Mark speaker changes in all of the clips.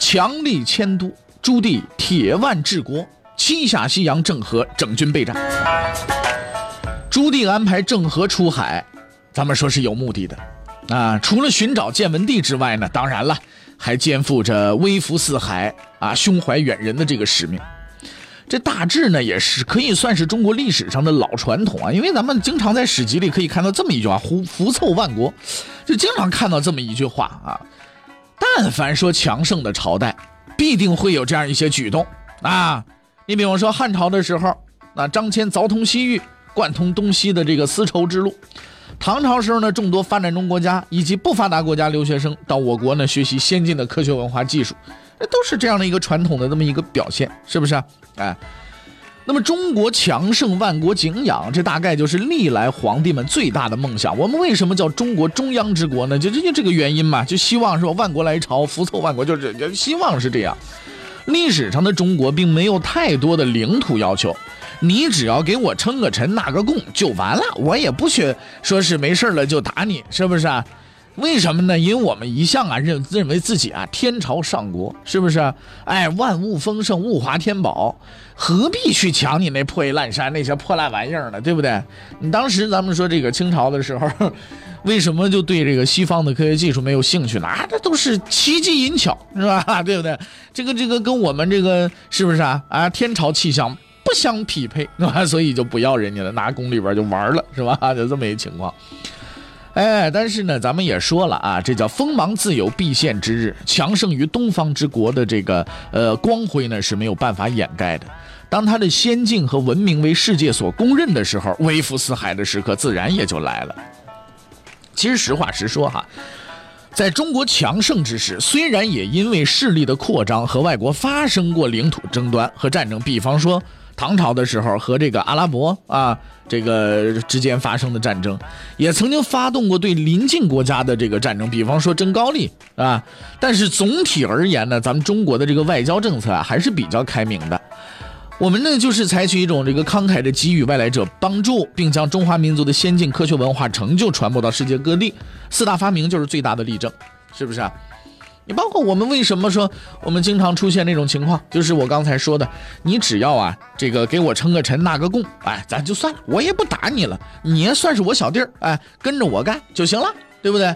Speaker 1: 强力迁都，朱棣铁腕治国，七下西洋郑和整军备战。朱棣安排郑和出海，咱们说是有目的的啊。除了寻找建文帝之外呢，当然了。还肩负着微服四海啊、胸怀远人的这个使命，这大致呢也是可以算是中国历史上的老传统啊。因为咱们经常在史籍里可以看到这么一句话：“福福凑万国”，就经常看到这么一句话啊。但凡说强盛的朝代，必定会有这样一些举动啊。你比方说汉朝的时候，那张骞凿通西域，贯通东西的这个丝绸之路。唐朝时候呢，众多发展中国家以及不发达国家留学生到我国呢学习先进的科学文化技术，这都是这样的一个传统的这么一个表现，是不是啊？哎，那么中国强盛，万国敬仰，这大概就是历来皇帝们最大的梦想。我们为什么叫中国中央之国呢？就就这个原因嘛，就希望说？万国来朝，福凑万国，就是希望是这样。历史上的中国并没有太多的领土要求。你只要给我称个臣纳个贡就完了，我也不许说是没事了就打你，是不是啊？为什么呢？因为我们一向啊认认为自己啊天朝上国，是不是？哎，万物丰盛，物华天宝，何必去抢你那破衣烂衫那些破烂玩意儿呢？对不对？你当时咱们说这个清朝的时候，为什么就对这个西方的科学技术没有兴趣呢？啊，这都是奇技淫巧，是吧？对不对？这个这个跟我们这个是不是啊？啊，天朝气象。不相匹配，是吧？所以就不要人家了，拿宫里边就玩了，是吧？就这么一情况。哎，但是呢，咱们也说了啊，这叫锋芒自有必现之日，强盛于东方之国的这个呃光辉呢是没有办法掩盖的。当它的先进和文明为世界所公认的时候，微服四海的时刻自然也就来了。其实实话实说哈，在中国强盛之时，虽然也因为势力的扩张和外国发生过领土争端和战争，比方说。唐朝的时候和这个阿拉伯啊这个之间发生的战争，也曾经发动过对邻近国家的这个战争，比方说征高丽啊。但是总体而言呢，咱们中国的这个外交政策啊还是比较开明的。我们呢就是采取一种这个慷慨的给予外来者帮助，并将中华民族的先进科学文化成就传播到世界各地。四大发明就是最大的例证，是不是啊？你包括我们为什么说我们经常出现那种情况，就是我刚才说的，你只要啊这个给我称个臣纳个贡，哎，咱就算了，我也不打你了，你也算是我小弟儿，哎，跟着我干就行了，对不对？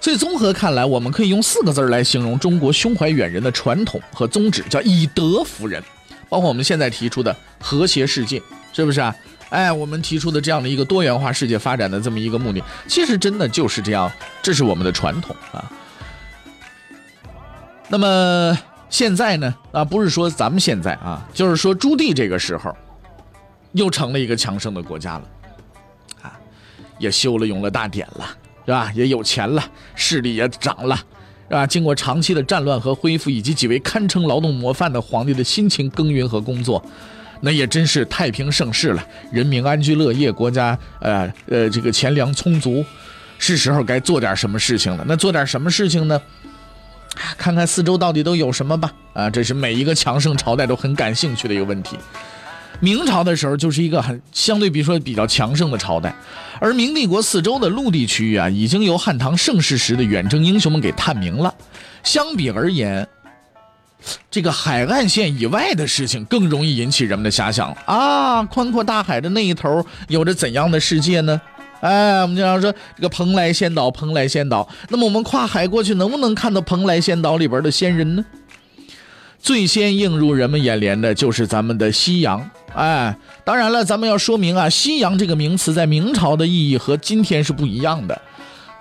Speaker 1: 所以综合看来，我们可以用四个字来形容中国胸怀远人的传统和宗旨，叫以德服人。包括我们现在提出的和谐世界，是不是啊？哎，我们提出的这样的一个多元化世界发展的这么一个目的，其实真的就是这样，这是我们的传统啊。那么现在呢？啊，不是说咱们现在啊，就是说朱棣这个时候，又成了一个强盛的国家了，啊，也修了永乐大典了，是吧？也有钱了，势力也涨了，是吧？经过长期的战乱和恢复，以及几位堪称劳动模范的皇帝的辛勤耕耘和工作，那也真是太平盛世了，人民安居乐业，国家呃呃这个钱粮充足，是时候该做点什么事情了。那做点什么事情呢？看看四周到底都有什么吧！啊，这是每一个强盛朝代都很感兴趣的一个问题。明朝的时候就是一个很相对比说比较强盛的朝代，而明帝国四周的陆地区域啊，已经由汉唐盛世时的远征英雄们给探明了。相比而言，这个海岸线以外的事情更容易引起人们的遐想啊！宽阔大海的那一头有着怎样的世界呢？哎，我们经常说这个蓬莱仙岛，蓬莱仙岛。那么我们跨海过去，能不能看到蓬莱仙岛里边的仙人呢？最先映入人们眼帘的就是咱们的西洋。哎，当然了，咱们要说明啊，西洋这个名词在明朝的意义和今天是不一样的。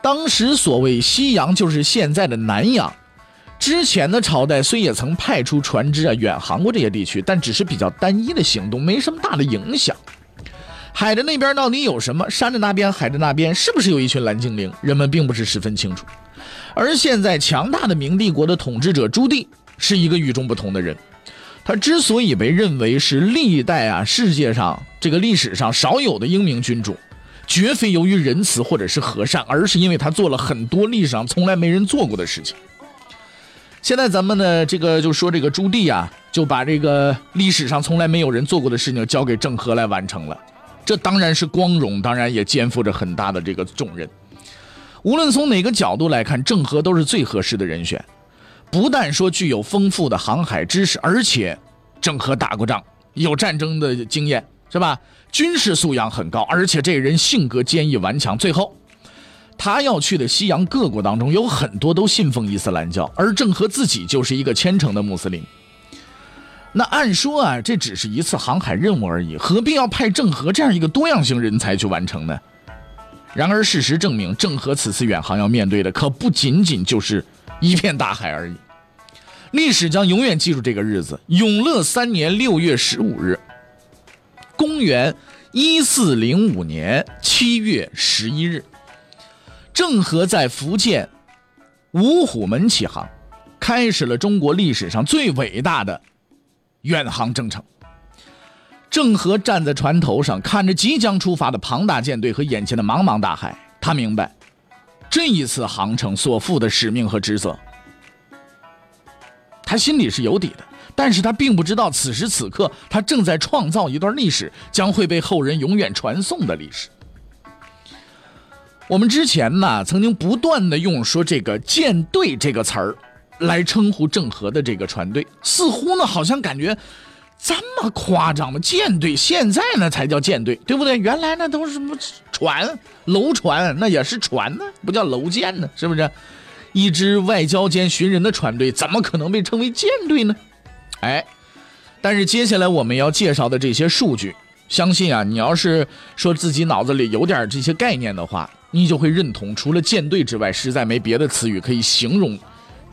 Speaker 1: 当时所谓西洋，就是现在的南洋。之前的朝代虽也曾派出船只啊远航过这些地区，但只是比较单一的行动，没什么大的影响。海的那边到底有什么？山的那边，海的那边是不是有一群蓝精灵？人们并不是十分清楚。而现在，强大的明帝国的统治者朱棣是一个与众不同的人。他之所以被认为是历代啊世界上这个历史上少有的英明君主，绝非由于仁慈或者是和善，而是因为他做了很多历史上从来没人做过的事情。现在咱们呢，这个就说这个朱棣啊，就把这个历史上从来没有人做过的事情交给郑和来完成了，这当然是光荣，当然也肩负着很大的这个重任。无论从哪个角度来看，郑和都是最合适的人选。不但说具有丰富的航海知识，而且郑和打过仗，有战争的经验，是吧？军事素养很高，而且这人性格坚毅顽强。最后，他要去的西洋各国当中，有很多都信奉伊斯兰教，而郑和自己就是一个虔诚的穆斯林。那按说啊，这只是一次航海任务而已，何必要派郑和这样一个多样性人才去完成呢？然而事实证明，郑和此次远航要面对的可不仅仅就是一片大海而已。历史将永远记住这个日子：永乐三年六月十五日，公元一四零五年七月十一日，郑和在福建五虎门起航，开始了中国历史上最伟大的远航征程。郑和站在船头上，看着即将出发的庞大舰队和眼前的茫茫大海，他明白，这一次航程所负的使命和职责。他心里是有底的，但是他并不知道此时此刻他正在创造一段历史，将会被后人永远传颂的历史。我们之前呢，曾经不断的用说这个舰队这个词儿，来称呼郑和的这个船队，似乎呢好像感觉这么夸张吗？舰队现在呢才叫舰队，对不对？原来那都是什么船、楼船，那也是船呢，不叫楼舰呢，是不是？一支外交兼寻人的船队，怎么可能被称为舰队呢？哎，但是接下来我们要介绍的这些数据，相信啊，你要是说自己脑子里有点这些概念的话，你就会认同，除了舰队之外，实在没别的词语可以形容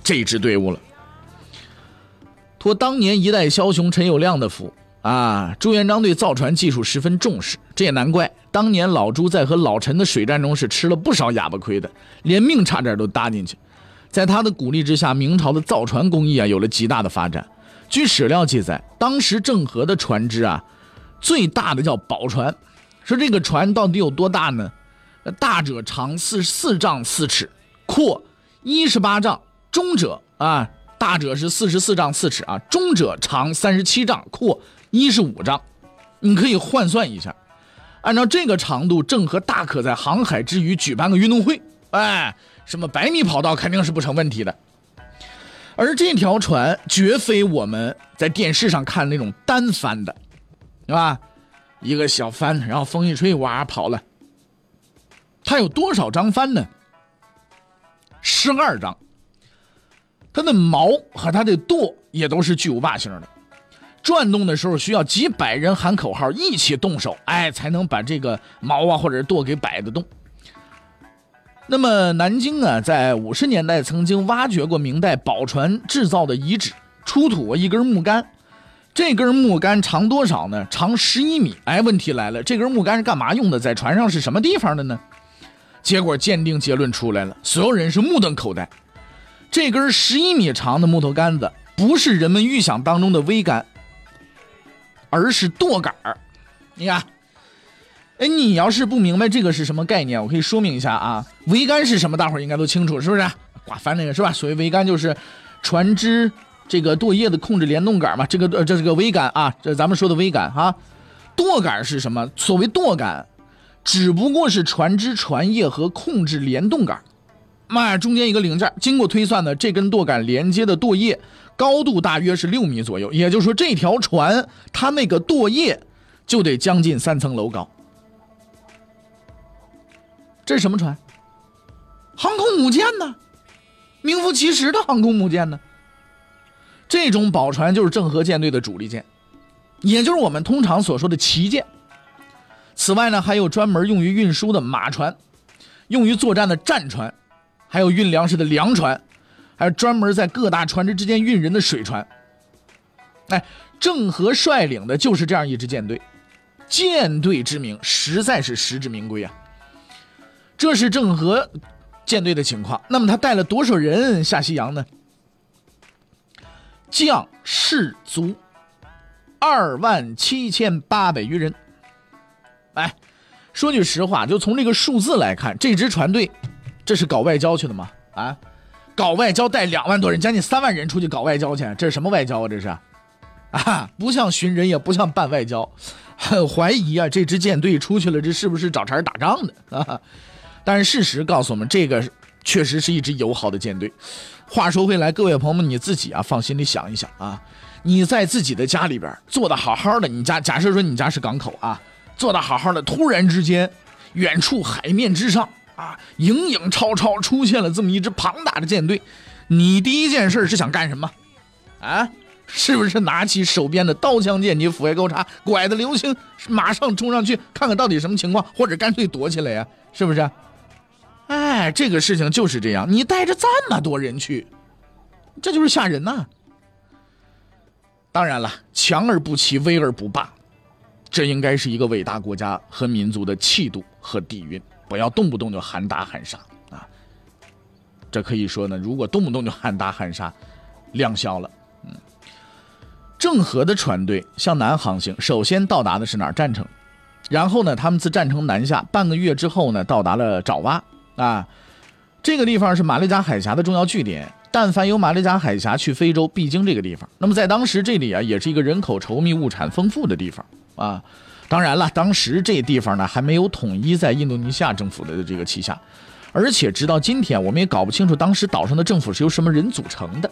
Speaker 1: 这支队伍了。托当年一代枭雄陈友谅的福啊，朱元璋对造船技术十分重视，这也难怪。当年老朱在和老陈的水战中是吃了不少哑巴亏的，连命差点都搭进去。在他的鼓励之下，明朝的造船工艺啊有了极大的发展。据史料记载，当时郑和的船只啊，最大的叫宝船，说这个船到底有多大呢？大者长四四丈四尺，阔一十八丈；中者啊，大者是四十四丈四尺啊，中者长三十七丈，阔一十五丈。你可以换算一下，按照这个长度，郑和大可在航海之余举办个运动会，哎。什么百米跑道肯定是不成问题的，而这条船绝非我们在电视上看那种单帆的，是吧？一个小帆，然后风一吹，哇，跑了。它有多少张帆呢？十二张。它的锚和它的舵也都是巨无霸型的，转动的时候需要几百人喊口号一起动手，哎，才能把这个锚啊或者舵给摆得动。那么南京啊，在五十年代曾经挖掘过明代宝船制造的遗址，出土过一根木杆，这根木杆长多少呢？长十一米。哎，问题来了，这根木杆是干嘛用的？在船上是什么地方的呢？结果鉴定结论出来了，所有人是目瞪口呆。这根十一米长的木头杆子，不是人们预想当中的桅杆，而是舵杆你看。哎，你要是不明白这个是什么概念，我可以说明一下啊。桅杆是什么？大伙儿应该都清楚，是不是？挂帆那个是吧？所谓桅杆就是船只这个舵叶的控制联动杆嘛。这个，这是个桅杆啊，这咱们说的桅杆哈。舵杆是什么？所谓舵杆，只不过是船只船叶和控制联动杆，嘛中间一个零件。经过推算呢，这根舵杆连接的舵叶高度大约是六米左右，也就是说这条船它那个舵叶就得将近三层楼高。这是什么船？航空母舰呢？名副其实的航空母舰呢？这种宝船就是郑和舰队的主力舰，也就是我们通常所说的旗舰。此外呢，还有专门用于运输的马船，用于作战的战船，还有运粮食的粮船，还有专门在各大船只之间运人的水船。哎，郑和率领的就是这样一支舰队，舰队之名实在是实至名归啊。这是郑和舰队的情况。那么他带了多少人下西洋呢？将士卒二万七千八百余人。哎，说句实话，就从这个数字来看，这支船队，这是搞外交去的吗？啊，搞外交带两万多人，将近三万人出去搞外交去，这是什么外交啊？这是，啊，不像寻人，也不像办外交，很怀疑啊，这支舰队出去了，这是不是找茬打仗的 啊？但是事实告诉我们，这个确实是一支友好的舰队。话说回来，各位朋友们，你自己啊，放心里想一想啊，你在自己的家里边做的好好的，你家假设说你家是港口啊，做的好好的，突然之间，远处海面之上啊，影影绰绰出现了这么一支庞大的舰队，你第一件事是想干什么？啊，是不是拿起手边的刀枪剑戟斧钺钩叉，拐子流星，马上冲上去看看到底什么情况，或者干脆躲起来呀？是不是？哎，这个事情就是这样，你带着这么多人去，这就是吓人呐。当然了，强而不欺，威而不霸，这应该是一个伟大国家和民族的气度和底蕴。不要动不动就喊打喊杀啊！这可以说呢，如果动不动就喊打喊杀，亮相了。嗯，郑和的船队向南航行，首先到达的是哪儿？战城。然后呢，他们自战城南下，半个月之后呢，到达了爪哇。啊，这个地方是马六甲海峡的重要据点。但凡有马六甲海峡去非洲，必经这个地方。那么在当时这里啊，也是一个人口稠密、物产丰富的地方啊。当然了，当时这地方呢还没有统一在印度尼西亚政府的这个旗下，而且直到今天，我们也搞不清楚当时岛上的政府是由什么人组成的。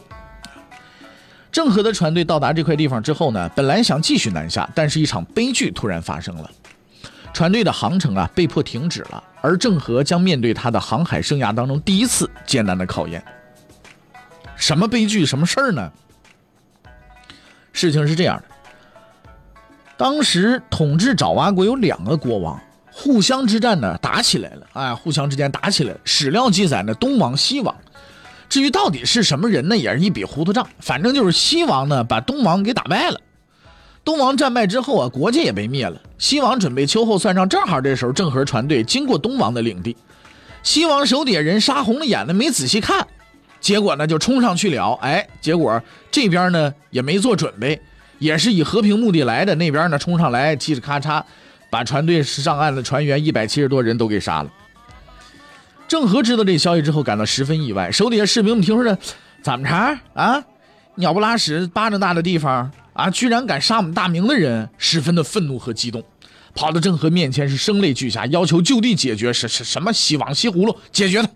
Speaker 1: 郑和的船队到达这块地方之后呢，本来想继续南下，但是一场悲剧突然发生了。船队的航程啊被迫停止了，而郑和将面对他的航海生涯当中第一次艰难的考验。什么悲剧？什么事儿呢？事情是这样的：当时统治爪哇国有两个国王，互相之战呢打起来了，哎，互相之间打起来。史料记载呢，东王西王。至于到底是什么人呢，也是一笔糊涂账。反正就是西王呢把东王给打败了。东王战败之后啊，国家也被灭了。西王准备秋后算账，正好这时候郑和船队经过东王的领地，西王手底下人杀红了眼的，没仔细看，结果呢就冲上去了。哎，结果这边呢也没做准备，也是以和平目的来的，那边呢冲上来，嘁哩咔嚓，把船队上岸的船员一百七十多人都给杀了。郑和知道这消息之后，感到十分意外，手底下士兵们听说这怎么着啊？鸟不拉屎，巴掌大的地方。啊！居然敢杀我们大明的人，十分的愤怒和激动，跑到郑和面前是声泪俱下，要求就地解决。是是什么西王西葫芦解决他，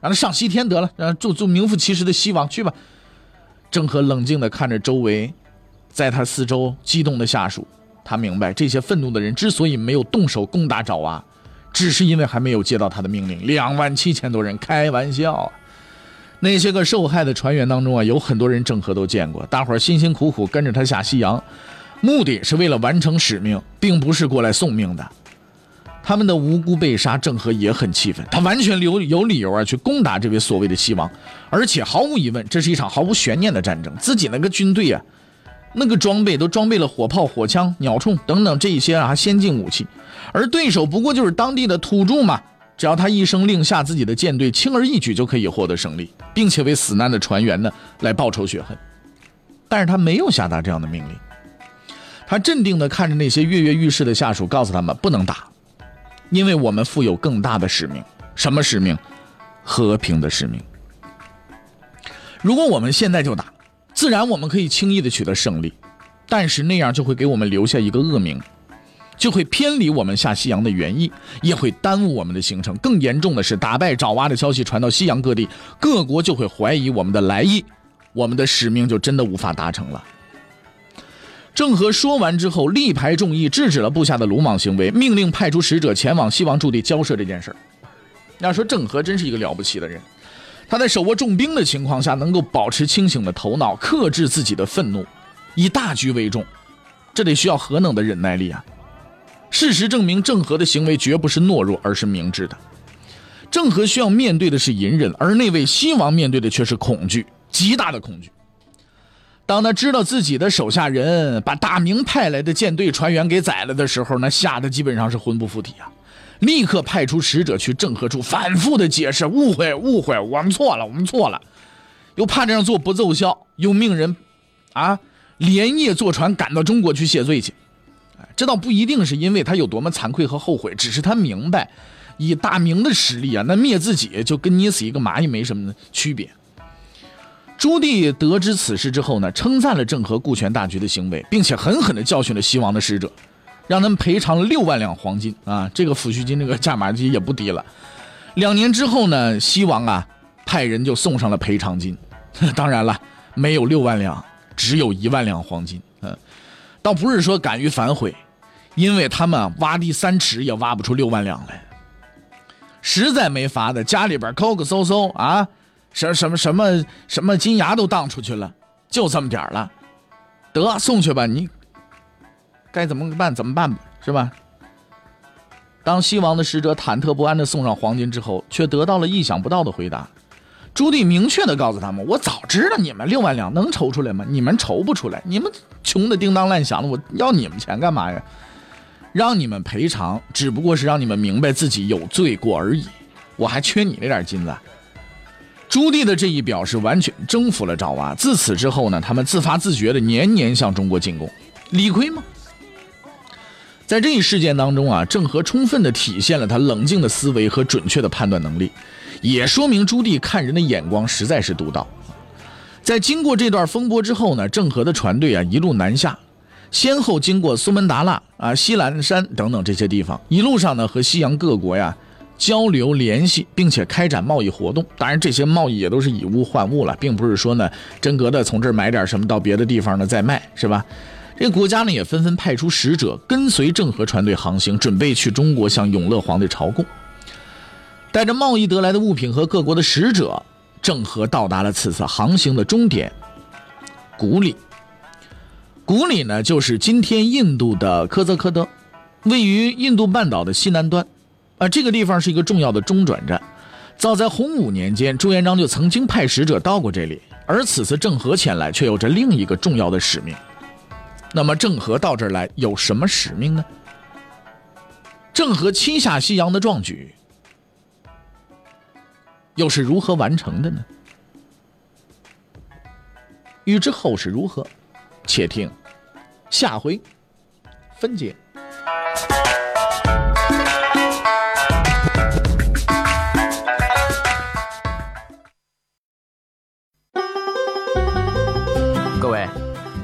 Speaker 1: 让他上西天得了，让做做名副其实的西王去吧。郑和冷静地看着周围，在他四周激动的下属，他明白这些愤怒的人之所以没有动手攻打爪哇，只是因为还没有接到他的命令。两万七千多人，开玩笑。那些个受害的船员当中啊，有很多人郑和都见过。大伙儿辛辛苦苦跟着他下西洋，目的是为了完成使命，并不是过来送命的。他们的无辜被杀，郑和也很气愤。他完全有有理由啊去攻打这位所谓的西王，而且毫无疑问，这是一场毫无悬念的战争。自己那个军队啊，那个装备都装备了火炮、火枪、鸟铳等等这一些啊先进武器，而对手不过就是当地的土著嘛。只要他一声令下，自己的舰队轻而易举就可以获得胜利，并且为死难的船员呢来报仇雪恨。但是他没有下达这样的命令，他镇定地看着那些跃跃欲试的下属，告诉他们不能打，因为我们负有更大的使命。什么使命？和平的使命。如果我们现在就打，自然我们可以轻易的取得胜利，但是那样就会给我们留下一个恶名。就会偏离我们下西洋的原意，也会耽误我们的行程。更严重的是，打败爪哇的消息传到西洋各地，各国就会怀疑我们的来意，我们的使命就真的无法达成了。郑和说完之后，力排众议，制止了部下的鲁莽行为，命令派出使者前往西王驻地交涉这件事儿。要说郑和真是一个了不起的人，他在手握重兵的情况下，能够保持清醒的头脑，克制自己的愤怒，以大局为重，这得需要何等的忍耐力啊！事实证明，郑和的行为绝不是懦弱，而是明智的。郑和需要面对的是隐忍，而那位西王面对的却是恐惧，极大的恐惧。当他知道自己的手下人把大明派来的舰队船员给宰了的时候，那吓得基本上是魂不附体啊！立刻派出使者去郑和处，反复的解释：误会，误会，我们错了，我们错了。又怕这样做不奏效，又命人啊，连夜坐船赶到中国去谢罪去。这倒不一定是因为他有多么惭愧和后悔，只是他明白，以大明的实力啊，那灭自己就跟捏死一个蚂蚁没什么区别。朱棣得知此事之后呢，称赞了郑和顾全大局的行为，并且狠狠地教训了西王的使者，让他们赔偿六万两黄金啊，这个抚恤金这个价码也不低了。两年之后呢，西王啊派人就送上了赔偿金，当然了，没有六万两，只有一万两黄金。嗯，倒不是说敢于反悔，因为他们挖地三尺也挖不出六万两来，实在没法的，家里边抠抠搜搜啊，什什么什么什么金牙都当出去了，就这么点了，得送去吧，你该怎么办怎么办吧，是吧？当西王的使者忐忑不安地送上黄金之后，却得到了意想不到的回答。朱棣明确地告诉他们：“我早知道你们六万两能筹出来吗？你们筹不出来，你们穷的叮当乱响的，我要你们钱干嘛呀？让你们赔偿，只不过是让你们明白自己有罪过而已。我还缺你那点金子。”朱棣的这一表示完全征服了爪哇。自此之后呢，他们自发自觉地年年向中国进贡，理亏吗？在这一事件当中啊，郑和充分地体现了他冷静的思维和准确的判断能力，也说明朱棣看人的眼光实在是独到。在经过这段风波之后呢，郑和的船队啊一路南下，先后经过苏门答腊啊、西兰山等等这些地方，一路上呢和西洋各国呀交流联系，并且开展贸易活动。当然，这些贸易也都是以物换物了，并不是说呢真格的从这儿买点什么到别的地方呢再卖，是吧？这国家呢也纷纷派出使者跟随郑和船队航行，准备去中国向永乐皇帝朝贡。带着贸易得来的物品和各国的使者，郑和到达了此次航行的终点——古里。古里呢，就是今天印度的科泽科德，位于印度半岛的西南端。啊，这个地方是一个重要的中转站。早在洪武年间，朱元璋就曾经派使者到过这里，而此次郑和前来，却有着另一个重要的使命。那么郑和到这儿来有什么使命呢？郑和七下西洋的壮举又是如何完成的呢？欲知后事如何，且听下回分解。